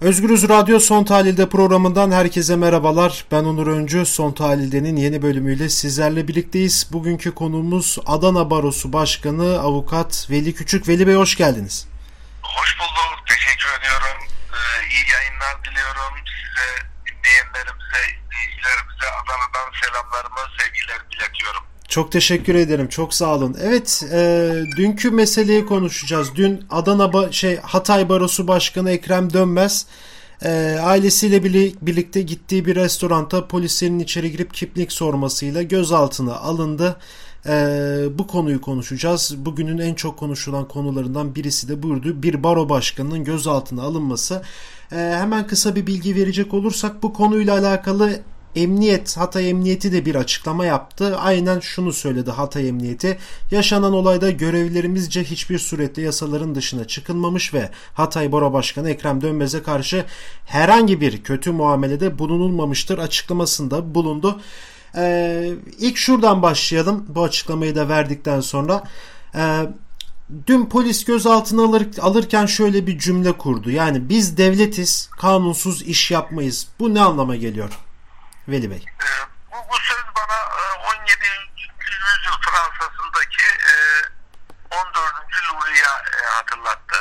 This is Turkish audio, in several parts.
Özgürüz Radyo Son Tahlil'de programından herkese merhabalar. Ben Onur Öncü. Son Tahlil'de'nin yeni bölümüyle sizlerle birlikteyiz. Bugünkü konuğumuz Adana Barosu Başkanı Avukat Veli Küçük. Veli Bey hoş geldiniz. Hoş bulduk. Teşekkür ediyorum. Ee, iyi yayınlar diliyorum. Size, dinleyenlerimize, izleyicilerimize Adana'dan selamlarımı, sevgilerimi iletiyorum. Çok teşekkür ederim. Çok sağ olun. Evet, e, dünkü meseleyi konuşacağız. Dün Adana ba- şey Hatay Barosu Başkanı Ekrem Dönmez e, ailesiyle birlikte gittiği bir restoranta polislerin içeri girip kimlik sormasıyla gözaltına alındı. E, bu konuyu konuşacağız. Bugünün en çok konuşulan konularından birisi de buydu. Bir baro başkanının gözaltına alınması. E, hemen kısa bir bilgi verecek olursak bu konuyla alakalı Emniyet, Hatay Emniyeti de bir açıklama yaptı. Aynen şunu söyledi Hatay Emniyeti. Yaşanan olayda görevlilerimizce hiçbir surette yasaların dışına çıkılmamış ve Hatay Bora Başkanı Ekrem Dönmez'e karşı herhangi bir kötü muamelede bulunulmamıştır açıklamasında bulundu. Ee, ilk şuradan başlayalım bu açıklamayı da verdikten sonra. Ee, dün polis gözaltına alır, alırken şöyle bir cümle kurdu. Yani biz devletiz, kanunsuz iş yapmayız. Bu ne anlama geliyor? Veli Bey. Ee, bu, bu söz bana 17. yüzyıl Fransa'sındaki 14. Louis'a hatırlattı.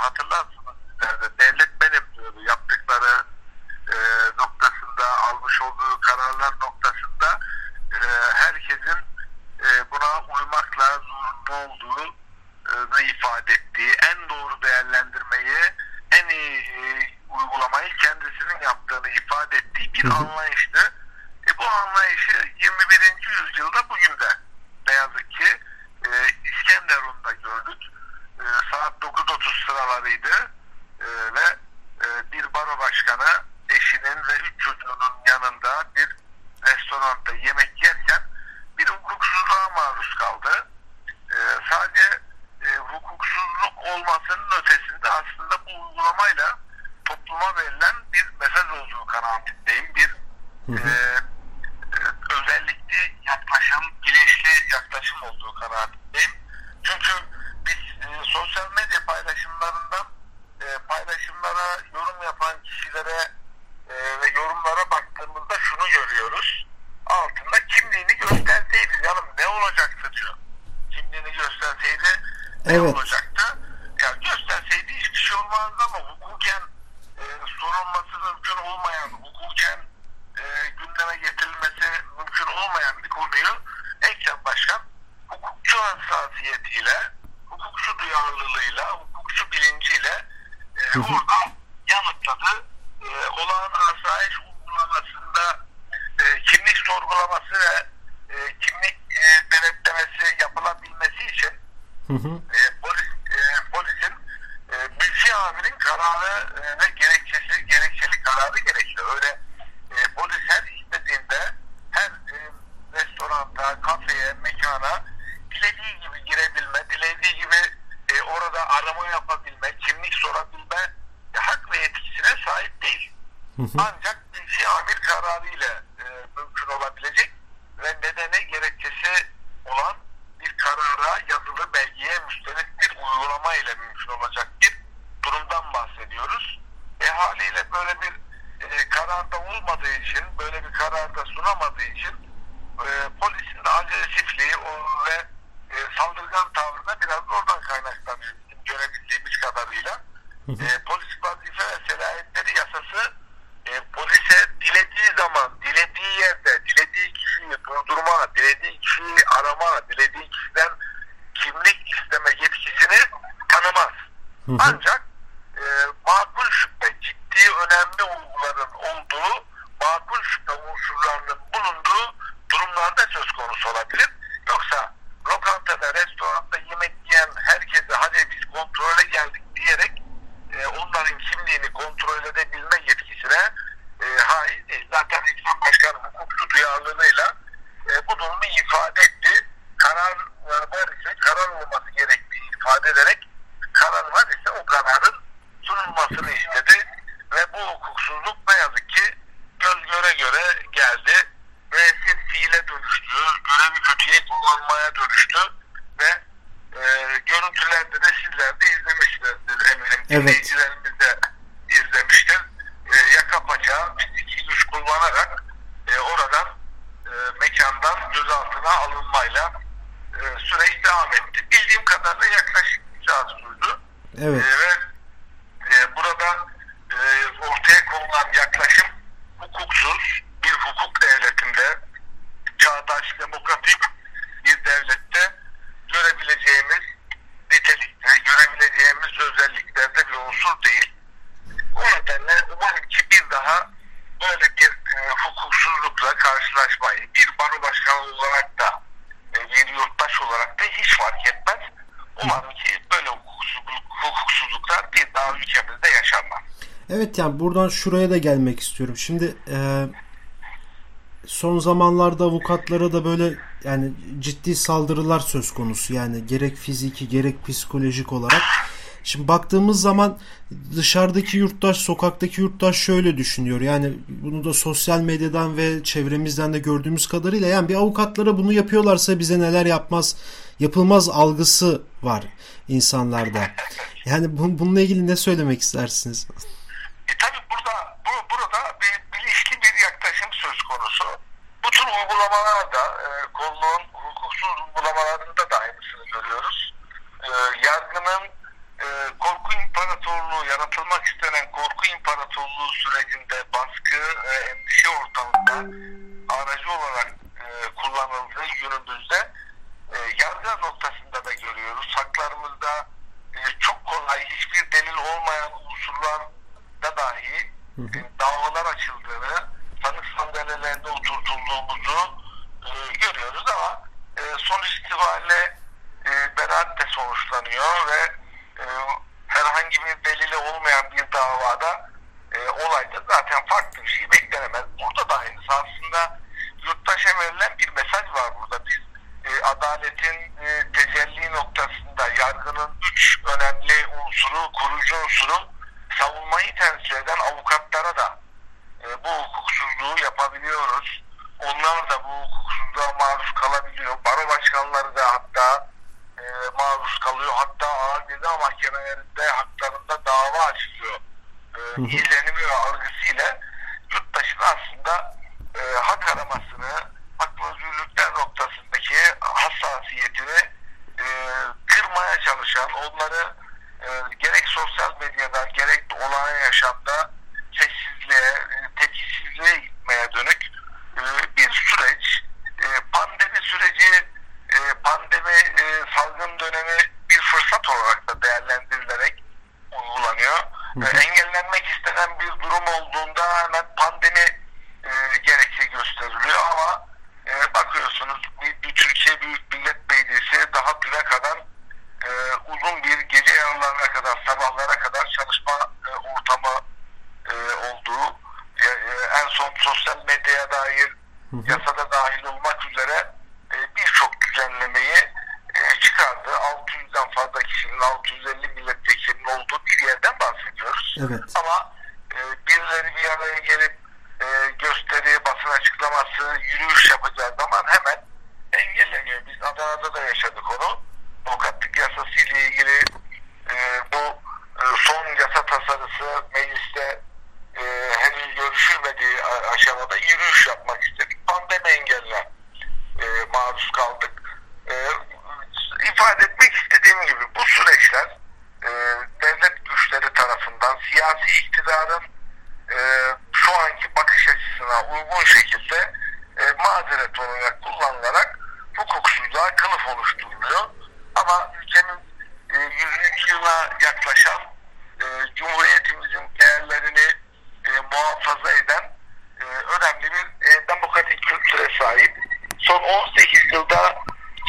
Hatırlarsınız sizler de. Devlet benim diyordu. Yaptıkları noktasında, almış olduğu kararlar noktasında herkesin buna uymakla zorunlu olduğu ifade ettiği, en doğru değerlendirmeyi, en iyi uygulamayı kendisinin yaptığını ifade ettiği bir anlayıştı. E, bu anlayışı 21. yüzyılda bugün de ne yazık ki e, İskenderun'da gördük. E, saat 9.30 sıralarıydı e, ve e, bir baro başkanı eşinin ve üç çocuğunun yanında bir restoranda yemek yerken bir hukuksuzluğa maruz kaldı. E, sadece e, hukuksuzluk olmasının ötesinde aslında bu uygulamayla topluma verilen bir mesaj olduğu kanaatindeyim. Bir hı hı. E, özellikle yaklaşım, bilinçli yaklaşım olduğu kanaatindeyim. Çünkü biz e, sosyal medya paylaşımlarından e, paylaşımlara yorum yapan kişilere e, ve yorumlara baktığımızda şunu görüyoruz. Altında kimliğini gösterseydi canım ne olacaktı diyor. Kimliğini gösterseydi ne evet. olacaktı? Ya gösterseydi hiçbir şey olmazdı ama hukuken e, sorulması mümkün olmayan, hukuken e, gündeme getirilmesi mümkün olmayan bir konuyu Ekrem Başkan hukukçu hassasiyetiyle, hukukçu duyarlılığıyla, hukukçu bilinciyle e, orada yanıtladı. E, olağan asayiş uygulamasında e, kimlik sorgulaması ve e, kimlik e, denetlemesi yapılabilmesi için hı hı. E, polis, e, polisin e, mülki amirin kararı e, ve gerekçesi, gerekçeli kararı gerekiyor. Öyle e, polis her istediğinde her e, restoranta, mekana dilediği gibi girebilme, dilediği gibi e, orada arama yapabilme, kimlik sorabilme hak ve yetkisine sahip değil. Hı hı. Ancak mülki amir kararıyla e, mümkün olabilecek ve nedeni gerekçesi olan bir karara, yazılı belgeye müstelik bir uygulama ile mümkün olacak bir durumdan bahsediyoruz. E haliyle böyle bir e, kararda olmadığı için, böyle bir kararda sunamadığı için e, polisin de agresifliği o, ve e, saldırgan tavrı da biraz oradan kaynaklanıyor bizim görebildiğimiz kadarıyla. E, polis vazife ve selahiyetleri yasası e, polise dilediği zaman, dilediği yerde, dilediği kişiyi durdurma, dilediği kişiyi arama, dilediği kişiden kimlik isteme yetkisini tanımaz. Ancak Evet. Seyircilerimizde izlemiştir. E, ee, yaka paça ikinci kullanarak e, oradan e, mekandan gözaltına alınmayla e, süreç devam etti. Bildiğim kadarıyla yaklaşık bir saat sürdü. Evet. E, ve e, burada e, ortaya konulan yaklaşım hukuksuz bir hukuk devletinde fark etmez. Umarım ki böyle hukuksuzluk, hukuksuzluklar bir daha ülkemizde yaşanmaz. Evet yani buradan şuraya da gelmek istiyorum. Şimdi e, son zamanlarda avukatlara da böyle yani ciddi saldırılar söz konusu. Yani gerek fiziki gerek psikolojik olarak. Şimdi baktığımız zaman dışarıdaki yurttaş, sokaktaki yurttaş şöyle düşünüyor. Yani bunu da sosyal medyadan ve çevremizden de gördüğümüz kadarıyla yani bir avukatlara bunu yapıyorlarsa bize neler yapmaz, yapılmaz algısı var insanlarda. Yani bu, bununla ilgili ne söylemek istersiniz? E tabi burada bu, burada bir bilinçli bir yaklaşım söz konusu. Bu tür uygulamalarda e, kolluğun hukuksuz uygulamalarında da aynısını görüyoruz. E, yargının e, korku imparatorluğu yaratılmak istenen korku imparatorluğu sürecinde baskı, e, endişe ortamında aracı olarak e, kullanıldığı günümüzde e, yargı noktasında da görüyoruz. Haklarımızda e, çok kolay hiçbir delil olmayan unsurlar da dahi e, davalar açıldığını, sanık sandalyelerinde oturtulduğumuzu e, görüyoruz ama e, sonuç itibariyle e, beraat de sonuçlanıyor ve e, herhangi bir delili olmayan bir davada e, olayda zaten farklı bir şey beklenemez. Burada da aynısı aslında yurttaşa verilen bir mesaj var burada. Biz e, adaletin e, tecelli noktasında yargının üç önemli unsuru, kurucu unsuru savunmayı temsil eden avukatlara da e, bu hukuksuzluğu yapabiliyoruz. Onlar da bu hukuksuzluğa maruz kalabiliyor. Baro başkanları da hatta e, maruz kalıyor. Hatta ağır ceza mahkemelerinde haklarında dava açılıyor. E, izlenimi ve algısıyla yurttaşın aslında e, hak aramasını, hak özgürlükler noktasındaki hassasiyetini e, kırmaya çalışan, onları e, gerek sosyal medyada gerek olağan yaşamda sessizliğe, e, tepkisizliğe gitmeye dönük e, bir süreç. E, pandemi süreci, pandemi e, salgın dönemi bir fırsat olarak da değerlendirilerek uygulanıyor. E, engellenmek istenen bir durum olduğunda hemen pandemi e, gerekçe gösteriliyor ama e, bakıyorsunuz bir, bir Türkiye Büyük Millet Meclisi daha düne kadar e, uzun bir gece yarılarına kadar sabahlara kadar çalışma e, ortamı e, olduğu e, e, en son sosyal medyaya dair yasada dahil olmak üzere e, birçok düzenlemeyi e, çıkardı. 600'den fazla kişinin 650 milletvekilinin olduğu bir yerden bahsediyoruz. Evet. Ama e, birileri bir araya gelip e, gösteri, basın açıklaması, yürüyüş yapacağı zaman hemen engelleniyor. Biz Adana'da da yaşadık onu. Avukatlık yasası ile ilgili e, bu e, son yasa tasarısı mecliste e, henüz görüşülmediği aşamada yürüyüş yapmak istedik. Pandemi engeline e, maruz kaldık. E, ifade etmek istediğim gibi bu süreçler e, devlet güçleri tarafından siyasi iktidarın e, şu anki açısına uygun şekilde e, mazeret olarak kullanılarak hukuksuzluğa kılıf oluşturuluyor. Ama ülkenin e, 100. yıla yaklaşan e, Cumhuriyetimizin değerlerini e, muhafaza eden e, önemli bir e, demokratik kültüre sahip. Son 18 yılda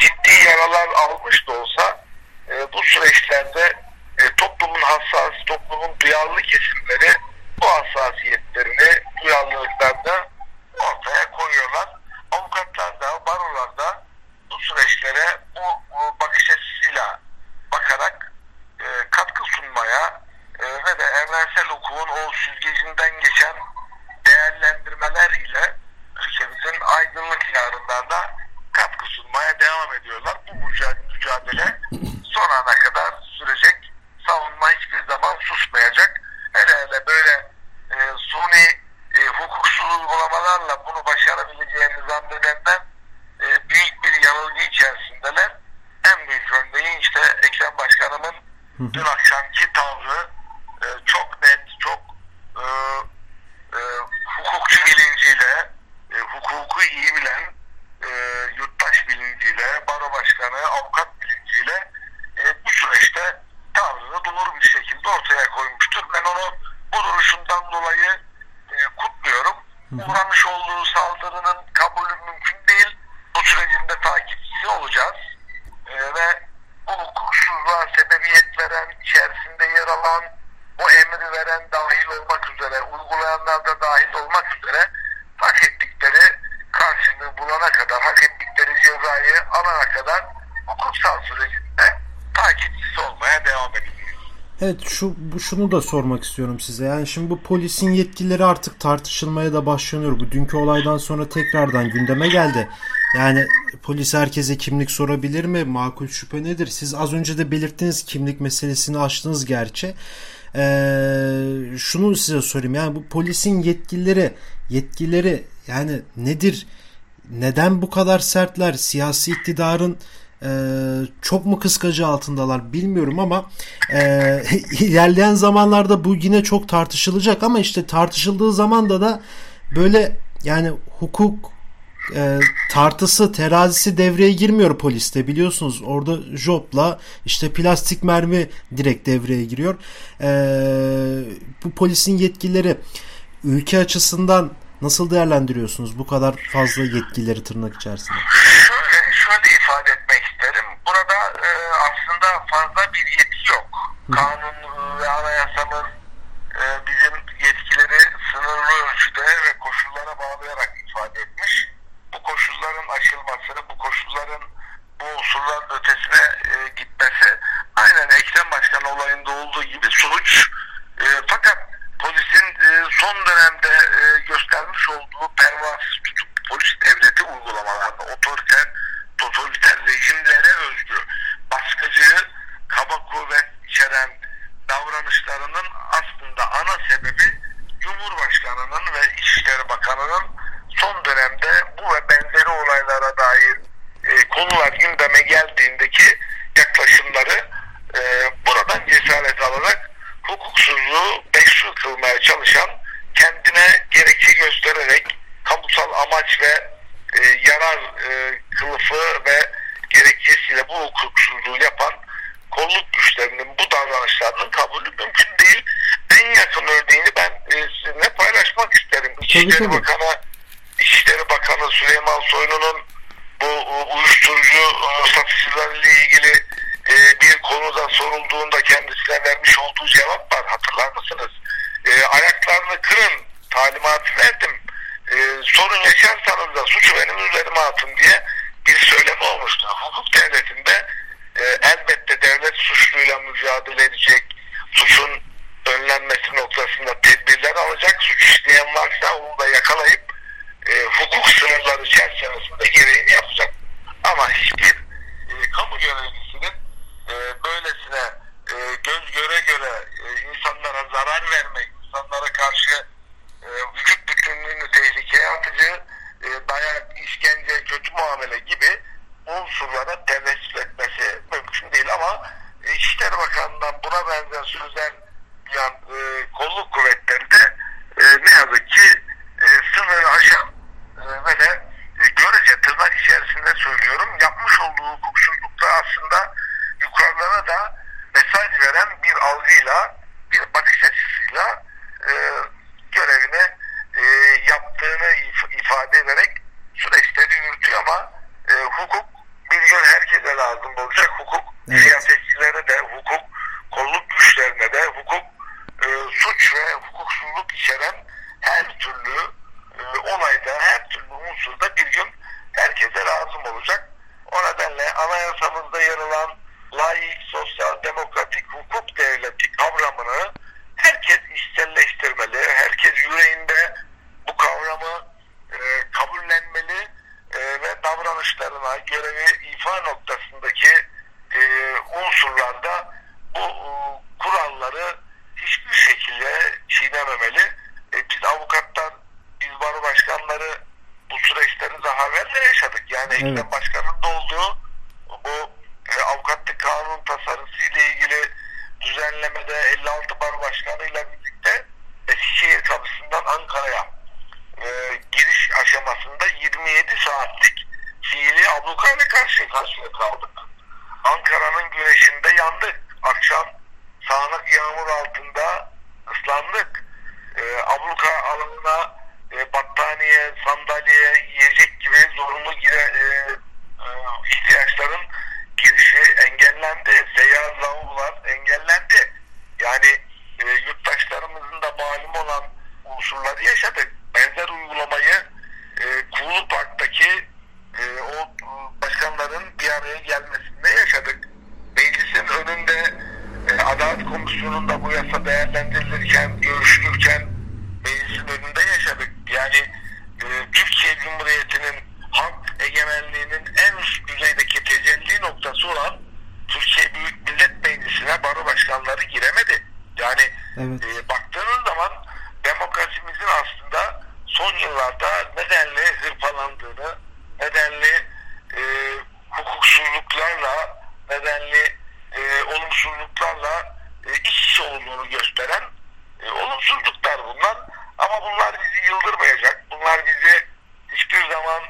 ciddi yaralar almış da olsa e, bu süreçlerde e, toplumun hassas, toplumun duyarlı kesimleri bu hassasiyetlerini, duyarlılıklarını ortaya koyuyorlar. Avukatlar da, barolar da bu süreçlere bu, bu bakış açısıyla bakarak e, katkı sunmaya e, ve de evrensel hukukun o süzgecinden geçen değerlendirmeler ile ülkemizin aydınlık yarınlarına katkı sunmaya devam ediyorlar. Bu mücadele, mücadele son ana kadar sürecek. Savunma hiçbir zaman susmayacak. Hele hele böyle e, suni e, hukuksuz uygulamalarla bunu başarabileceğini zannedenler e, büyük bir gelmeler en büyük örneği işte Ekrem Başkanımın dün akşamki tavrı e, çok net, çok e, e, hukukçu bilinciyle, e, hukuku iyi bilen, e, yurttaş bilinciyle, baro başkanı, avukat bilinciyle e, bu süreçte tavrını doğru bir şekilde ortaya koymuştur. Ben onu bu duruşundan dolayı e, kutluyorum. Uğramış olduğu saldırının kabulü mümkün değil. Bu sürecin de takipçisi olacağız. E, ve bu hukuksuzluğa sebebiyet veren, içerisinde yer alan, o emri veren dahil olmak üzere, uygulayanlar da dahil olmak üzere hak ettikleri karşılığı bulana kadar, hak ettikleri cezayı alana kadar hukuksal sürecinde takipçisi olmaya devam edeceğiz. Evet şu bu şunu da sormak istiyorum size. Yani şimdi bu polisin yetkileri artık tartışılmaya da başlanıyor. Bu dünkü olaydan sonra tekrardan gündeme geldi. Yani polis herkese kimlik sorabilir mi? Makul şüphe nedir? Siz az önce de belirttiniz kimlik meselesini açtınız gerçi. Ee, şunu size sorayım. Yani bu polisin yetkileri yetkileri yani nedir? Neden bu kadar sertler? Siyasi iktidarın e, çok mu kıskacı altındalar bilmiyorum ama e, ilerleyen zamanlarda bu yine çok tartışılacak ama işte tartışıldığı zamanda da böyle yani hukuk e, tartısı terazisi devreye girmiyor poliste biliyorsunuz orada jopla işte plastik mermi direkt devreye giriyor e, bu polisin yetkileri ülke açısından nasıl değerlendiriyorsunuz bu kadar fazla yetkileri tırnak içerisinde? Şöyle, şöyle ifade etmek isterim. Burada e, aslında fazla bir yetki yok. Kanun ve anayasamız e, bizim yetkileri sınırlı ölçüde ve koşullara bağlayarak ifade etmiş. Koşulların aşılması, bu koşulların bu unsurların ötesine e, gitmesi aynen Ekrem Başkan olayında olduğu gibi suç. E, fakat polisin e, son dönemde e, göstermiş olduğu pervasız tutup polis devleti uygulamalarında otoriter, totaliter rejimlere özgü baskıcı, kaba kuvvet içeren davranışlarının aslında ana sebebi Cumhurbaşkanı'nın ve İçişleri Bakanı'nın son dönemde İçişleri tabii. Bakanı İçişleri Bakanı Süleyman Soylu'nun bu uyuşturucu satışçılarıyla ilgili e, bir konuda sorulduğunda kendisine vermiş olduğu cevap var. Hatırlar mısınız? E, ayaklarını kırın talimatı verdim. E, sorun yaşarsanız da suçu benim üzerime atın diye bir söylemi olmuştu. Hukuk devletinde e, elbette devlet suçluyla mücadele edecek, suçun önlenmesi noktasında tedbirler alacak, suç işleyen varsa onu da yakalayıp e, hukuk sınırları çerçevesinde gereğini yapacak. Ama hiçbir e, kamu görevlisinin e, böylesine e, göz göre göre e, insanlara zarar vermek, insanlara karşı e, vücut bütünlüğünü tehlikeye atıcı, e, dayak, işkence, kötü muamele gibi unsurlara tevessül etmesi mümkün değil ama e, İçişleri Bakanı'ndan buna benzer sözler duyan e, kolluk kuvvetleri de e, ne yazık ki e, sınırı aşan e, ve de e, görece tırnak içerisinde söylüyorum yapmış olduğu aslında yukarılara da mesaj veren bir algıyla bir bakış açısıyla e, görevini e, yaptığını if- ifade ederek süreçleri yürütüyor ama e, hukuk bir gün herkese lazım olacak. Hukuk Evet. siyasetçilere de hukuk kolluk güçlerine de hukuk e, suç ve hukuksuzluk içeren her türlü e, olayda her türlü unsurda bir gün herkese lazım olacak. O nedenle anayasamızda yer alan laik, sosyal, demokratik hukuk devleti kavramını herkes içselleştirmeli. Herkes yüreğinde bu kavramı e, kabullenmeli e, ve davranışlarına, görevi ifa noktasındaki e, unsurlarda bu e, kuralları hiçbir şekilde çiğnememeli. E, biz avukatlar, biz baro başkanları bu süreçleri daha evvel de yaşadık. Yani Evet. Ekrem Başkan'ın da olduğu bu Ankara'ya e, giriş aşamasında 27 saatlik fiili ablukayla karşı karşıya kaldık. Ankara'nın güneşinde yandık. Akşam sağanak yağmur altında ıslandık. E, abluka alanına e, battaniye, sandalye, yiyecek gibi zorunlu gire, e, e, ihtiyaçların girişi engellendi. Seyyar lavabolar engellendi. Yani e, yurttaşlarımızın da malum olan unsurları yaşadık. Benzer uygulamayı e, Kuğulu Park'taki e, o e, başkanların bir araya gelmesinde yaşadık. Meclisin önünde e, Adalet Komisyonu'nda bu yasa değerlendirilirken, görüşülürken meclisin önünde yaşadık. Yani e, Türkiye Cumhuriyeti'nin halk egemenliğinin en üst düzeydeki tecelli noktası olan Türkiye Büyük Millet Meclisi'ne baro başkanları giremedi. Yani Evet. e, baktığınız zaman demokrasimizin aslında son yıllarda nedenli hırpalandığını, nedenli e, hukuksuzluklarla, nedenli e, olumsuzluklarla e, iç içe olduğunu gösteren e, olumsuzluklar bunlar. Ama bunlar bizi yıldırmayacak. Bunlar bizi hiçbir zaman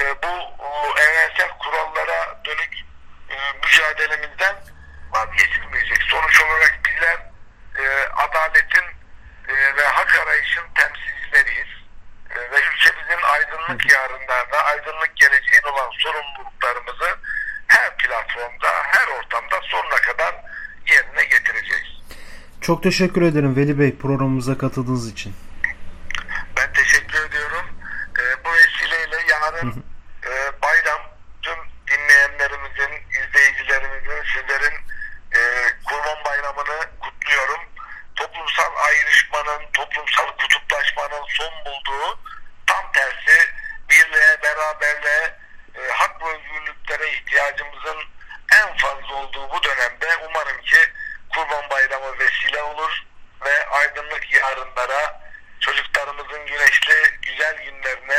e, bu o, evrensel kurallara dönük e, mücadelemizden vazgeçilmeyecek. Sonuç olarak bizler e, adaletin e, ve hak arayışın temsilcileriyiz. E, ve ülkemizin aydınlık yarınlarına, aydınlık geleceğin olan sorumluluklarımızı her platformda, her ortamda sonuna kadar yerine getireceğiz. Çok teşekkür ederim Veli Bey programımıza katıldığınız için. Ben teşekkür ediyorum. Ee, bu vesileyle yarın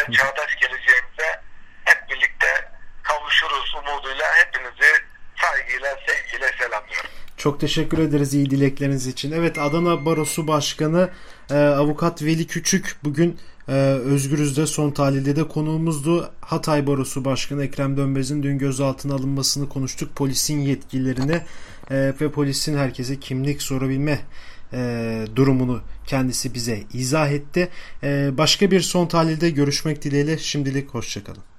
günlerine, çağdaş geleceğimize hep birlikte kavuşuruz umuduyla hepinizi saygıyla, sevgiyle selamlıyorum. Çok teşekkür ederiz iyi dilekleriniz için. Evet Adana Barosu Başkanı e, Avukat Veli Küçük bugün e, Özgürüz'de son tahlilde de konuğumuzdu. Hatay Barosu Başkanı Ekrem Dönmez'in dün gözaltına alınmasını konuştuk. Polisin yetkililerine e, ve polisin herkese kimlik sorabilme e, durumunu kendisi bize izah etti. E, başka bir son tahlilde görüşmek dileğiyle şimdilik hoşçakalın.